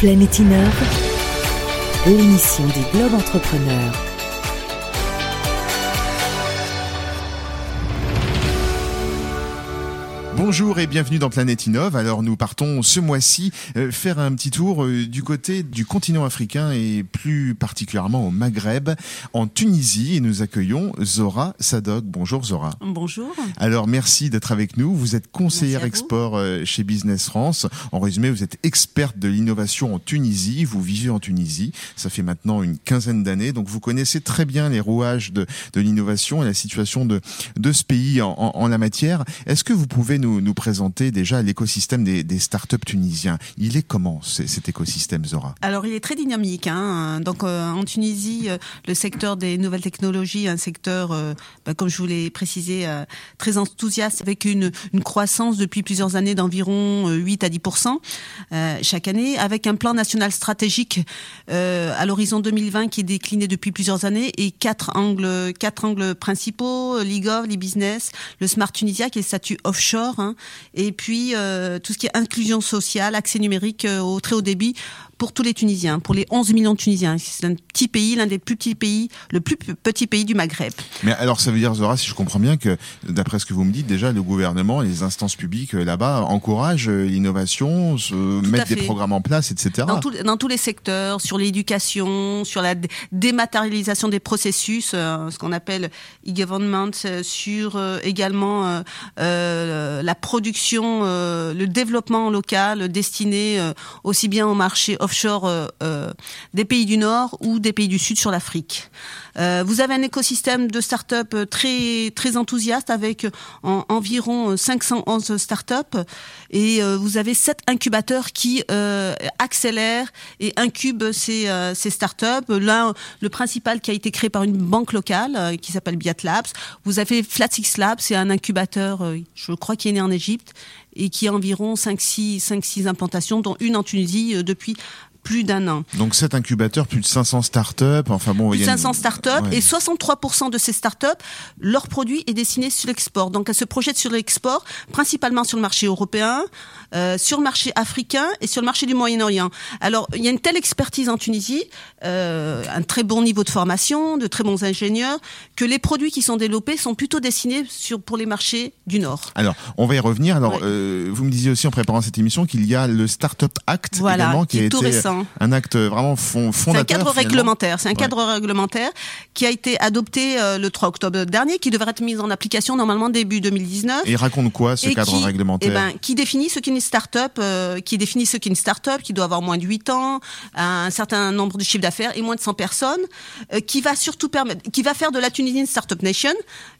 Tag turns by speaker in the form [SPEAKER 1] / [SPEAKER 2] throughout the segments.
[SPEAKER 1] Planète Innove, l'émission des Globes Entrepreneurs.
[SPEAKER 2] Bonjour et bienvenue dans Planète Innove. Alors nous partons ce mois-ci euh, faire un petit tour euh, du côté du continent africain et plus particulièrement au Maghreb, en Tunisie et nous accueillons Zora Sadok. Bonjour Zora.
[SPEAKER 3] Bonjour.
[SPEAKER 2] Alors merci d'être avec nous. Vous êtes conseillère export euh, chez Business France. En résumé, vous êtes experte de l'innovation en Tunisie. Vous vivez en Tunisie. Ça fait maintenant une quinzaine d'années. Donc vous connaissez très bien les rouages de, de l'innovation et la situation de, de ce pays en, en- en la matière. Est-ce que vous pouvez nous, nous présenter déjà l'écosystème des, startups tunisiens Il est comment cet écosystème, Zora?
[SPEAKER 3] Alors, il est très dynamique. Hein. Donc, euh, en Tunisie, euh, le secteur des nouvelles technologies, un secteur, euh, bah, comme je vous l'ai précisé, très enthousiaste, avec une, croissance depuis plusieurs années d'environ euh, 8 à 10% euh, chaque année, avec un plan national stratégique à l'horizon 2020 qui est décliné depuis plusieurs années et quatre angles, quatre angles principaux l'e-gov, l'e-business, le Smart Tunisia qui est le statut offshore, hein, et puis euh, tout ce qui est inclusion sociale, accès numérique euh, au très haut débit pour tous les Tunisiens, pour les 11 millions de Tunisiens. C'est un petit pays, l'un des plus petits pays, le plus petit pays du Maghreb.
[SPEAKER 2] Mais alors ça veut dire, Zora, si je comprends bien, que d'après ce que vous me dites, déjà le gouvernement, les instances publiques euh, là-bas encouragent euh, l'innovation, mettent des programmes en place, etc.
[SPEAKER 3] Dans, tout- dans tous les secteurs, sur l'éducation, sur la dé- dématérialisation des processus, euh, ce qu'on appelle e-government, euh, sur euh, également la production, le développement local destiné aussi bien au marché offshore euh, euh, des pays du Nord ou des pays du Sud sur l'Afrique. Euh, vous avez un écosystème de start-up très très enthousiaste avec en- environ euh, 511 start-up et vous avez sept incubateurs qui accélèrent et incubent ces, ces start-up. L'un, le principal qui a été créé par une banque locale qui s'appelle Biat Labs. Vous avez Flatix Labs, c'est un incubateur, je crois, qui est né en Égypte et qui a environ 5-6 5-6 implantations, dont une en Tunisie euh, depuis plus d'un an.
[SPEAKER 2] Donc cet incubateur, plus de 500 startups, enfin bon,
[SPEAKER 3] Plus
[SPEAKER 2] il
[SPEAKER 3] de
[SPEAKER 2] y a une-
[SPEAKER 3] 500 startups
[SPEAKER 2] Ouais.
[SPEAKER 3] et 63% de ces startups, leur produit est destiné sur l'export. Donc elles se projettent sur l'export, principalement sur le marché européen, euh, sur le marché africain et sur le marché du Moyen-Orient. Alors il y a une telle expertise en Tunisie, euh, un très bon niveau de formation, de très bons ingénieurs, que les produits qui sont développés sont plutôt destinés sur, pour les marchés du Nord.
[SPEAKER 2] Alors, on va y revenir. Alors,
[SPEAKER 3] Ouais.
[SPEAKER 2] euh, vous me disiez aussi en préparant cette émission qu'il y a le Startup Act
[SPEAKER 3] Voilà,
[SPEAKER 2] également, qui,
[SPEAKER 3] qui
[SPEAKER 2] a
[SPEAKER 3] est tout
[SPEAKER 2] été
[SPEAKER 3] récent.
[SPEAKER 2] un acte vraiment fond,
[SPEAKER 3] C'est
[SPEAKER 2] fondateur.
[SPEAKER 3] un cadre
[SPEAKER 2] finalement.
[SPEAKER 3] réglementaire. C'est un
[SPEAKER 2] Ouais.
[SPEAKER 3] cadre réglementaire qui a été adopté euh, le 3 octobre dernier, qui devrait être mis en application normalement début 2019.
[SPEAKER 2] Et il raconte quoi ce
[SPEAKER 3] Et
[SPEAKER 2] cadre
[SPEAKER 3] qui,
[SPEAKER 2] réglementaire
[SPEAKER 3] eh ben, qui définit ce qu'est une start-up, euh, qui définit ce qu'est une start-up, qui doit avoir moins de 8 ans, un certain nombre de chiffres d'affaires et moins de 100 personnes, euh, qui va surtout permettre, qui va faire de la Tunisie une start-up nation,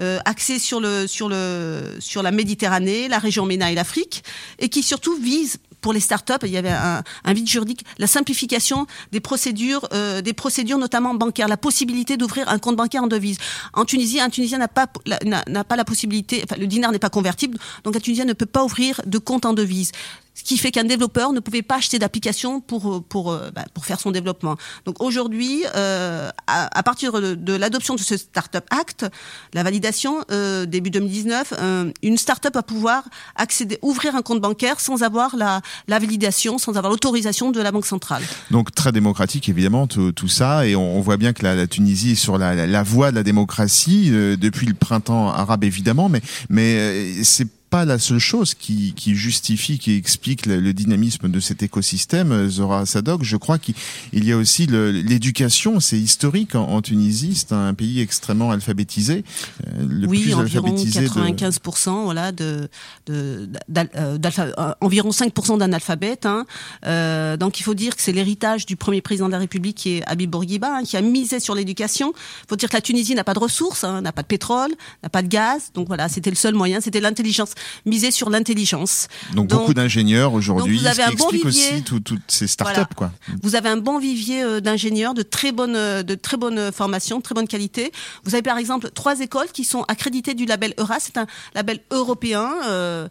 [SPEAKER 3] euh, axée sur le, sur le, sur la Méditerranée, la région MENA et l'Afrique, et qui surtout vise pour les startups, il y avait un, vide juridique, la simplification des procédures, euh, des procédures notamment bancaires, la possibilité d'ouvrir un compte bancaire en devise. En Tunisie, un Tunisien n'a pas n'a pas la possibilité, le dinar n'est pas convertible, donc un Tunisien ne peut pas ouvrir de compte en devise. Ce qui fait qu'un développeur ne pouvait pas acheter d'application pour euh, pour euh, bah, pour faire son développement. Donc aujourd'hui, euh, à, partir de, l'adoption de ce Startup Act, la validation euh, début 2019, euh, une startup va pouvoir accéder, ouvrir un compte bancaire sans avoir la, la validation, sans avoir l'autorisation de la banque centrale.
[SPEAKER 2] Donc très démocratique évidemment tout, tout ça et on, on voit bien que la, la Tunisie est sur la, la, la voie de la démocratie depuis le printemps arabe évidemment mais mais c'est pas la seule chose qui, qui justifie, qui explique le, le dynamisme de cet écosystème, euh, Zora Sadok. Je crois qu'il il y a aussi l'éducation, c'est historique en, en Tunisie, c'est un pays extrêmement alphabétisé, euh, le
[SPEAKER 3] oui,
[SPEAKER 2] plus
[SPEAKER 3] environ
[SPEAKER 2] alphabétisé de...
[SPEAKER 3] 95%, voilà, de, euh, euh, environ 5% d'analphabètes. Hein. Euh, donc il faut dire que c'est l'héritage du premier président de la République qui est Habib Bourguiba, hein, qui a misé sur l'éducation. Il faut dire que la Tunisie n'a pas de ressources, hein, n'a pas de pétrole, n'a pas de gaz. Donc voilà, c'était le seul moyen, c'était l'intelligence, miser sur l'intelligence.
[SPEAKER 2] Donc,
[SPEAKER 3] Donc-
[SPEAKER 2] beaucoup d'ingénieurs aujourd'hui,
[SPEAKER 3] donc vous avez
[SPEAKER 2] ce qui
[SPEAKER 3] un bon
[SPEAKER 2] explique aussi tout- toutes ces startups.
[SPEAKER 3] Voilà.
[SPEAKER 2] Quoi.
[SPEAKER 3] Vous avez un bon vivier euh, d'ingénieurs de très bonne, euh, de très bonne formation, de très bonne qualité. Vous avez par exemple trois écoles qui sont accréditées du label EURA. C'est un label européen. euh,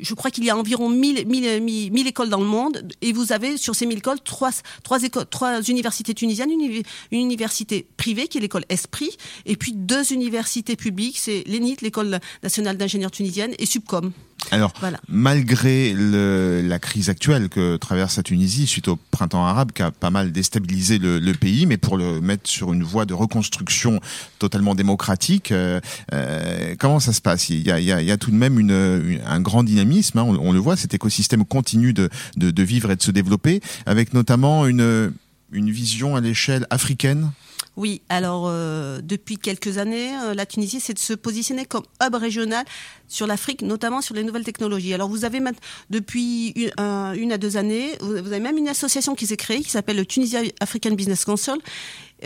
[SPEAKER 3] je crois qu'il y a environ 1000, 1000, 1000, 1000 écoles dans le monde. Et vous avez sur ces 1000 écoles trois, trois, écoles, trois universités tunisiennes, une, uni- une université privée qui est l'école Esprit, et puis deux universités publiques, c'est l'ENIT, l'école nationale d'ingénieurs tunisienne, et Subcom.
[SPEAKER 2] Alors, malgré le, la crise actuelle que traverse la Tunisie suite au printemps arabe qui a pas mal déstabilisé le, le pays, mais pour le mettre sur une voie de reconstruction totalement démocratique, euh, euh, comment ça se passe? Il y, a, il, y a, il y, a, tout de même une, un grand dynamisme, hein, on, on, le voit, cet écosystème continue de, de, de vivre et de se développer, avec notamment une, une vision à l'échelle africaine?
[SPEAKER 3] Oui, alors euh, depuis quelques années, euh, la Tunisie, c'est de se positionner comme hub régional sur l'Afrique, notamment sur les nouvelles technologies. Alors vous avez depuis une, à deux années, vous avez même une association qui s'est créée qui s'appelle le Tunisia African Business Council.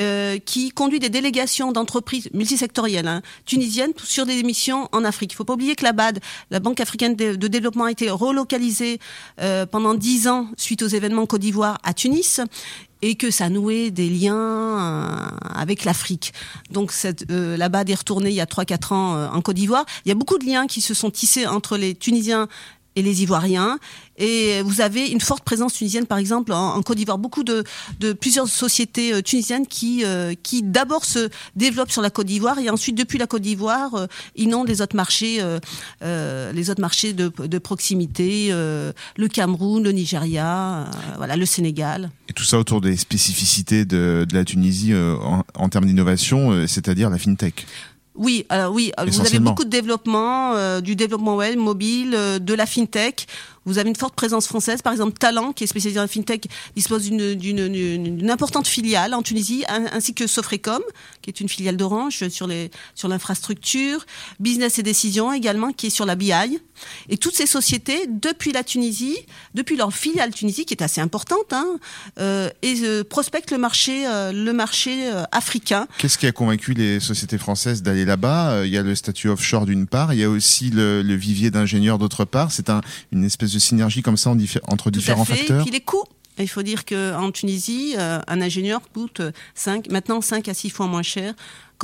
[SPEAKER 3] Euh, qui conduit des délégations d'entreprises multisectorielles hein, tunisiennes sur des missions en Afrique. Il ne faut pas oublier que la BAD, la Banque africaine de, développement, a été relocalisée pendant dix ans suite aux événements Côte d'Ivoire à Tunis et que ça nouait des liens euh, avec l'Afrique. Donc euh, la BAD est retournée il y a 3-4 ans euh, en Côte d'Ivoire. Il y a beaucoup de liens qui se sont tissés entre les Tunisiens et les Ivoiriens. Et vous avez une forte présence tunisienne, par exemple, en, Côte d'Ivoire. Beaucoup de, de, plusieurs sociétés euh, tunisiennes qui, euh, qui d'abord se développent sur la Côte d'Ivoire et ensuite, depuis la Côte d'Ivoire, euh, inondent les autres marchés, euh, les autres marchés de, de proximité, le Cameroun, le Nigeria, voilà, le Sénégal.
[SPEAKER 2] Et tout ça autour des spécificités de, de la Tunisie en, en termes d'innovation, c'est-à-dire la fintech.
[SPEAKER 3] Oui, alors oui, vous avez beaucoup de développement, euh, du développement web, mobile, euh, de la fintech. Vous avez une forte présence française, par exemple Talent, qui est spécialisé en fintech, dispose d'une importante filiale en Tunisie, ainsi que Sofrecom, qui est une filiale d'Orange sur l'infrastructure, Business et Décision également, qui est sur la BI. Et toutes ces sociétés, depuis la Tunisie, depuis leur filiale Tunisie, qui est assez importante, hein, euh, euh, prospectent le marché, euh, africain.
[SPEAKER 2] Qu'est-ce qui a convaincu les sociétés françaises d'aller là-bas? Il y a le statut offshore d'une part, il y a aussi le, vivier d'ingénieurs d'autre part. C'est un, une espèce de synergie comme ça entre
[SPEAKER 3] Tout
[SPEAKER 2] différents
[SPEAKER 3] fait.
[SPEAKER 2] facteurs
[SPEAKER 3] Et puis les coûts. Il faut dire qu'en Tunisie, euh, un ingénieur coûte 5, maintenant 5 à 6 fois moins cher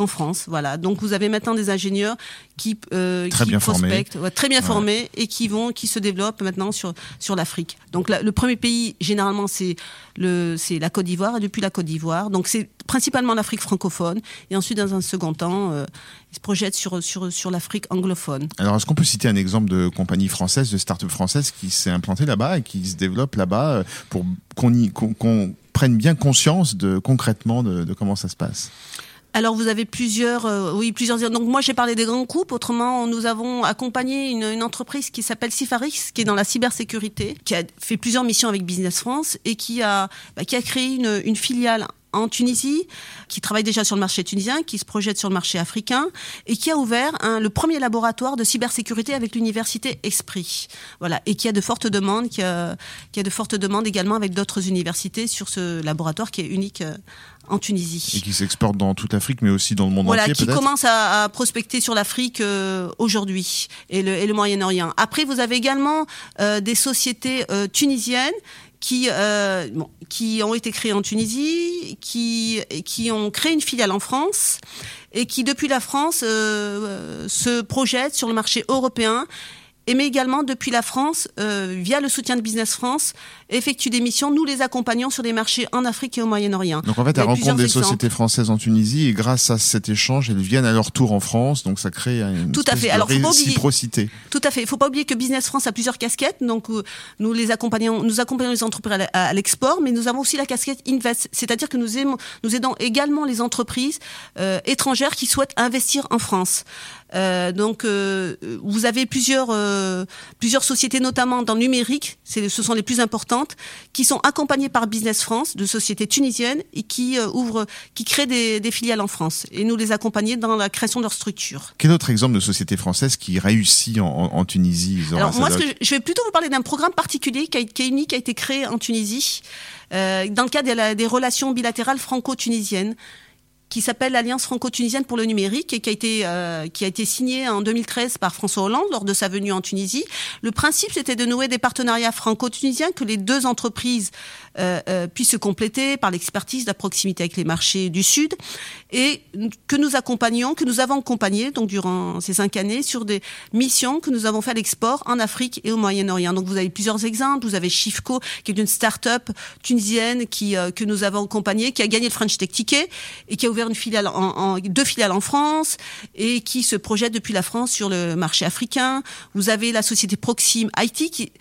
[SPEAKER 3] qu'en France. Voilà. Donc vous avez maintenant des ingénieurs qui, euh,
[SPEAKER 2] très
[SPEAKER 3] qui
[SPEAKER 2] bien
[SPEAKER 3] prospectent,
[SPEAKER 2] formés.
[SPEAKER 3] Ouais, très bien
[SPEAKER 2] Ouais.
[SPEAKER 3] formés et qui vont, qui se développent maintenant sur sur l'Afrique. Donc la- le premier pays généralement c'est le c'est la Côte d'Ivoire et depuis la Côte d'Ivoire. Donc c'est principalement l'Afrique francophone et ensuite dans un second temps euh, ils se projettent sur sur sur l'Afrique anglophone.
[SPEAKER 2] Alors, est-ce qu'on peut citer un exemple de compagnie française, de start-up française qui s'est implantée là-bas et qui se développe là-bas euh, pour qu'on y- qu'on qu'on prenne bien conscience de concrètement de, de comment ça se passe?
[SPEAKER 3] Alors vous avez plusieurs, euh, oui plusieurs. Donc moi j'ai parlé des grands groupes. Autrement, nous avons accompagné une, une entreprise qui s'appelle Cifarix, qui est dans la cybersécurité, qui a fait plusieurs missions avec Business France et qui a bah, qui a créé une, une filiale en Tunisie, qui travaille déjà sur le marché tunisien, qui se projette sur le marché africain, et qui a ouvert un, le premier laboratoire de cybersécurité avec l'université Esprit. Voilà, et qui a de fortes demandes, qui a, qui a de fortes demandes également avec d'autres universités sur ce laboratoire qui est unique euh, en Tunisie
[SPEAKER 2] et qui s'exporte dans toute l'Afrique, mais aussi dans le monde
[SPEAKER 3] voilà,
[SPEAKER 2] entier
[SPEAKER 3] qui
[SPEAKER 2] peut-être
[SPEAKER 3] commence à, à prospecter sur l'Afrique euh, aujourd'hui et le, et le Moyen-Orient. Après, vous avez également euh, des sociétés euh, tunisiennes qui, euh, bon, qui ont été créées en Tunisie, qui, qui ont créé une filiale en France et qui, depuis la France, euh, se projettent sur le marché européen et mais également depuis la France, euh, via le soutien de Business France, effectuent des missions. Nous les accompagnons sur des marchés en Afrique et au Moyen-Orient.
[SPEAKER 2] Donc en fait, elles rencontrent des
[SPEAKER 3] exemples.
[SPEAKER 2] sociétés françaises en Tunisie et grâce à cet échange, elles viennent à leur tour en France. Donc ça crée une
[SPEAKER 3] Tout à fait.
[SPEAKER 2] de
[SPEAKER 3] Alors, oublier-
[SPEAKER 2] réciprocité.
[SPEAKER 3] Tout à fait. Il faut pas oublier que Business France a plusieurs casquettes. Donc, euh, nous les accompagnons, nous accompagnons les entreprises à l'export, mais nous avons aussi la casquette Invest. C'est-à-dire que nous aimons, nous aidons également les entreprises euh, étrangères qui souhaitent investir en France. Euh, donc, euh, vous avez plusieurs euh, plusieurs sociétés, notamment dans le numérique, ce sont les plus importantes, qui sont accompagnées par Business France, de sociétés tunisiennes, et qui euh, ouvrent, qui créent des, des filiales en France. Et nous les accompagner dans la création de leur structure.
[SPEAKER 2] Quel autre exemple de société française qui réussit en, en, en Tunisie
[SPEAKER 3] Alors moi, ce que je, je vais plutôt vous parler d'un programme particulier qui, a, qui est unique, qui a été créé en Tunisie, euh, dans le cadre des relations bilatérales franco-tunisiennes qui s'appelle l'Alliance franco-tunisienne pour le numérique et qui a été euh, qui a été signé en 2013 par François Hollande lors de sa venue en Tunisie. Le principe c'était de nouer des partenariats franco-tunisiens que les deux entreprises euh, euh, puissent se compléter par l'expertise, la proximité avec les marchés du sud et que nous accompagnons, que nous avons accompagné donc durant ces cinq années sur des missions que nous avons fait à l'export en Afrique et au Moyen-Orient. Donc vous avez plusieurs exemples. Vous avez Shifco qui est une start-up tunisienne qui euh, que nous avons accompagnée, qui a gagné le French Tech Ticket et qui a ouvert deux filiales en France et qui se projette depuis la France sur le marché africain. Vous avez la société Proxime IT qui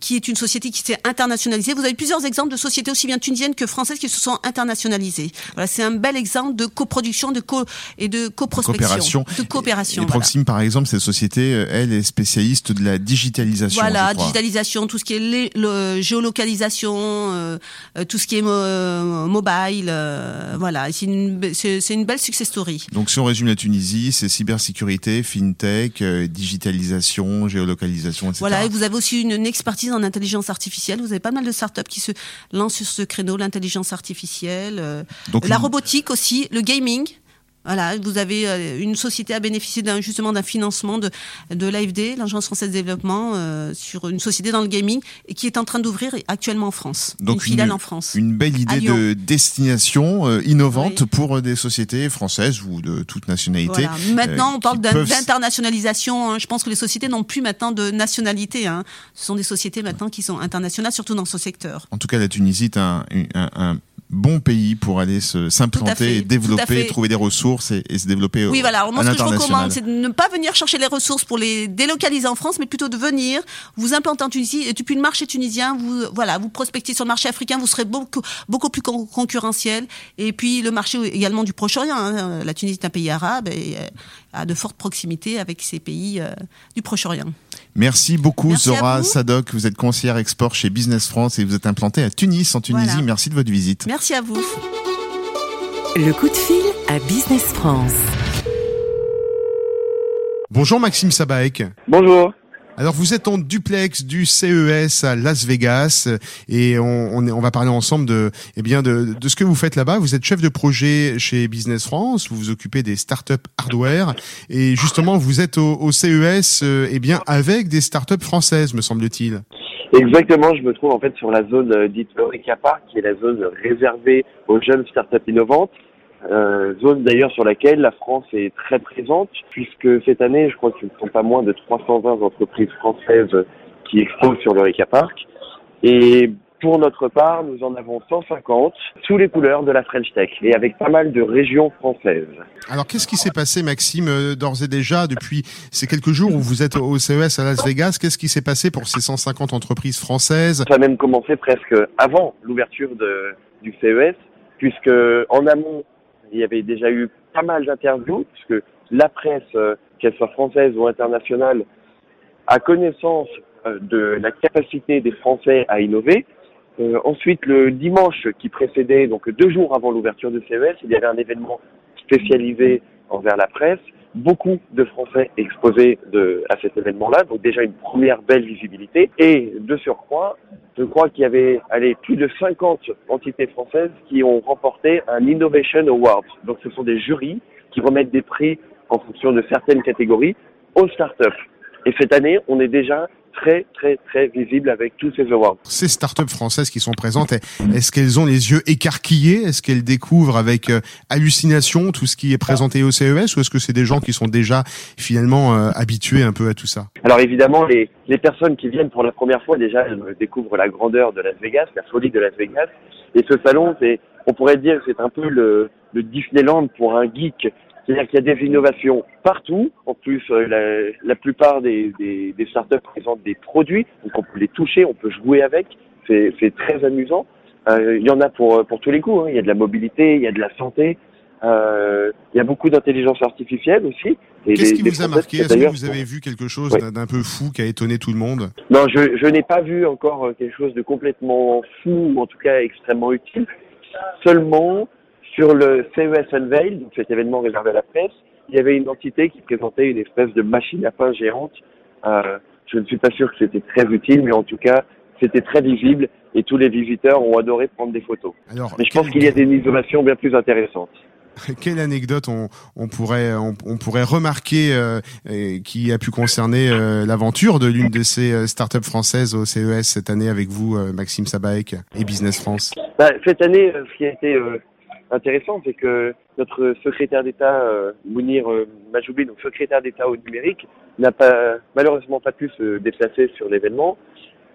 [SPEAKER 3] qui est une société qui s'est internationalisée. Vous avez plusieurs exemples de sociétés aussi bien tunisiennes que françaises qui se sont internationalisées. Voilà, c'est un bel exemple de coproduction de co et de coprospection, de coopération.
[SPEAKER 2] Et, Proxime, par exemple, cette société, euh, elle est spécialiste de la digitalisation.
[SPEAKER 3] Voilà, digitalisation, tout ce qui est le, géolocalisation, euh, euh, tout ce qui est mobile. voilà, c'est une, belle success story.
[SPEAKER 2] Donc, si on résume la Tunisie, c'est cybersécurité, fintech, digitalisation, géolocalisation, etc.
[SPEAKER 3] Voilà, et vous avez aussi une, une expertise en intelligence artificielle. Vous avez pas mal de startups qui se lancent sur ce créneau, l'intelligence artificielle, euh, la robotique aussi, le gaming. Voilà, vous avez euh, une société à bénéficier d'un justement d'un financement de de l'AFD, l'Agence française de développement, euh, sur une société dans le gaming et qui est en train d'ouvrir actuellement en France,
[SPEAKER 2] Donc
[SPEAKER 3] une filiale en France.
[SPEAKER 2] Une belle idée de destination euh, innovante pour des sociétés françaises ou de toute nationalité.
[SPEAKER 3] Voilà. Maintenant, on parle d'internationalisation. Hein. Je pense que les sociétés n'ont plus maintenant de nationalité. Hein. Ce sont des sociétés maintenant qui sont internationales, surtout dans ce secteur.
[SPEAKER 2] En tout cas, la Tunisie est un, un, un bon pays pour aller s'implanter, développer, trouver des ressources et, se développer.
[SPEAKER 3] Oui, voilà. Alors, moi, ce que je recommande, c'est de ne pas venir chercher les ressources pour les délocaliser en France, mais plutôt de venir vous implanter en Tunisie et depuis le marché tunisien, vous voilà, vous prospectez sur le marché africain, vous serez beaucoup beaucoup plus concurrentiel. Et puis le marché également du Proche-Orient. Hein. La Tunisie est un pays arabe et euh, a de fortes proximités avec ces pays euh, du Proche-Orient.
[SPEAKER 2] Merci beaucoup Zora Sadok, vous êtes conseillère export chez Business France et vous êtes implantée à Tunis en Tunisie. Merci de votre visite.
[SPEAKER 3] Merci à vous.
[SPEAKER 1] Le coup de fil à Business France.
[SPEAKER 2] Bonjour Maxime Sabaek.
[SPEAKER 4] Bonjour.
[SPEAKER 2] Alors vous êtes en duplex du CES à Las Vegas et on, on, on va parler ensemble de, eh bien de, de ce que vous faites là-bas. Vous êtes chef de projet chez Business France, vous vous occupez des startups hardware et justement vous êtes au, au CES euh, eh bien avec des startups françaises, me semble-t-il.
[SPEAKER 4] Exactement, je me trouve en fait sur la zone euh, dite Eureka Park, qui est la zone réservée aux jeunes startups innovantes. Euh, zone d'ailleurs sur laquelle la France est très présente, puisque cette année, je crois qu'il ne sont pas moins de 320 entreprises françaises qui exposent sur l'Eureka Park. Et pour notre part, nous en avons 150, sous les couleurs de la French Tech, et avec pas mal de régions françaises.
[SPEAKER 2] Alors, qu'est-ce qui s'est passé, Maxime, euh, d'ores et déjà, depuis ces quelques jours où vous êtes au CES à Las Vegas? Qu'est-ce qui s'est passé pour ces 150 entreprises françaises?
[SPEAKER 4] Ça a même commencé presque avant l'ouverture du CES, puisque en amont, il y avait déjà eu pas mal d'interviews, puisque la presse, euh, qu'elle soit française ou internationale, a connaissance euh, de la capacité des Français à innover. Euh, ensuite, le dimanche qui précédait, donc deux jours avant l'ouverture du CES, il y avait un événement spécialisé envers la presse. Beaucoup de Français exposés de, à cet événement-là, donc déjà une première belle visibilité. Et de surcroît, je crois qu'il y avait allez, plus de 50 entités françaises qui ont remporté un Innovation Award. Donc ce sont des jurys qui remettent des prix en fonction de certaines catégories aux startups. Et cette année, on est déjà très très très visible avec tous ces awards.
[SPEAKER 2] Ces startups françaises qui sont présentes, est-ce qu'elles ont les yeux écarquillés? Est-ce qu'elles découvrent avec euh, hallucination tout ce qui est présenté au CES ou est-ce que c'est des gens qui sont déjà finalement euh, habitués un peu à tout ça?
[SPEAKER 4] Alors évidemment, les, les personnes qui viennent pour la première fois déjà elles découvrent la grandeur de Las Vegas, la folie de Las Vegas. Et ce salon, c'est, on pourrait dire, c'est un peu le, le Disneyland pour un geek c'est-à-dire qu'il y a des innovations partout. En plus, euh, la, la plupart des, des, des, startups présentent des produits, donc on peut les toucher, on peut jouer avec. C'est très amusant. Euh, il y en a pour, pour tous les goûts. Hein. Il y a de la mobilité, il y a de la santé. Euh, il y a beaucoup d'intelligence artificielle aussi.
[SPEAKER 2] Qu'est-ce qui vous a marqué? Est-ce que vous avez vu quelque chose d'un peu fou qui a étonné tout le monde?
[SPEAKER 4] Non, je, je n'ai pas vu encore quelque chose de complètement fou, ou en tout cas extrêmement utile. Seulement, sur le CES Unveil, donc cet événement réservé à la presse, il y avait une entité qui présentait une espèce de machine à pain géante. Euh, je ne suis pas sûr que c'était très utile, mais en tout cas, c'était très visible et tous les visiteurs ont adoré prendre des photos. Alors, mais je pense qu'il y a des innovations bien plus intéressantes.
[SPEAKER 2] Quelle anecdote on, on pourrait on, pourrait remarquer euh, qui a pu concerner euh, l'aventure de l'une de ces startups françaises au CES cette année avec vous, Maxime Sabaek et Business France?
[SPEAKER 4] Bah, Cette année, ce qui a été intéressant, c'est que notre secrétaire d'État, euh, Mounir euh, Majoubi, donc secrétaire d'État au numérique, n'a pas malheureusement pas pu se déplacer sur l'événement,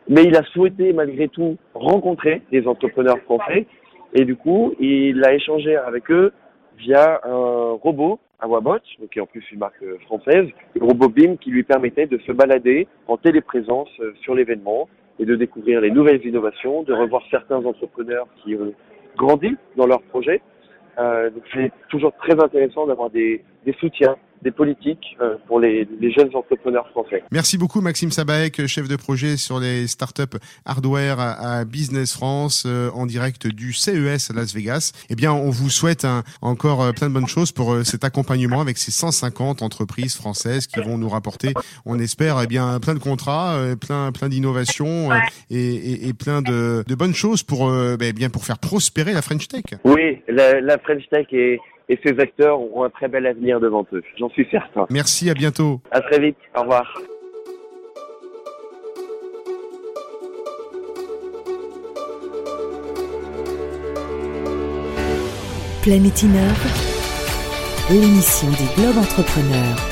[SPEAKER 4] mais il a souhaité malgré tout rencontrer des entrepreneurs français. Et du coup, il a échangé avec eux via un robot, un Wabot, qui est en plus une marque française, le robot BIM qui lui permettait de se balader en téléprésence sur l'événement et de découvrir les nouvelles innovations, de revoir certains entrepreneurs qui ont grandi dans leur projet. Euh, donc c'est toujours très intéressant d'avoir des, des soutiens des politiques euh, pour les, les, jeunes entrepreneurs français.
[SPEAKER 5] Merci beaucoup Maxime Sabaek, chef de projet sur les startups hardware à, Business France euh, en direct du CES à Las Vegas. Eh bien, on vous souhaite encore euh, plein de bonnes choses pour cet accompagnement avec ces 150 entreprises françaises qui vont nous rapporter, on espère, eh bien plein de contrats, plein plein d'innovations et, et, et, plein de, de, bonnes choses pour eh bien pour faire prospérer la French Tech.
[SPEAKER 4] Oui, la, la French Tech est et ces acteurs auront un très bel avenir devant eux. J'en suis certain.
[SPEAKER 5] Merci, à bientôt.
[SPEAKER 4] À très vite. Au revoir.
[SPEAKER 1] Planétineur, l'émission des Globes Entrepreneurs.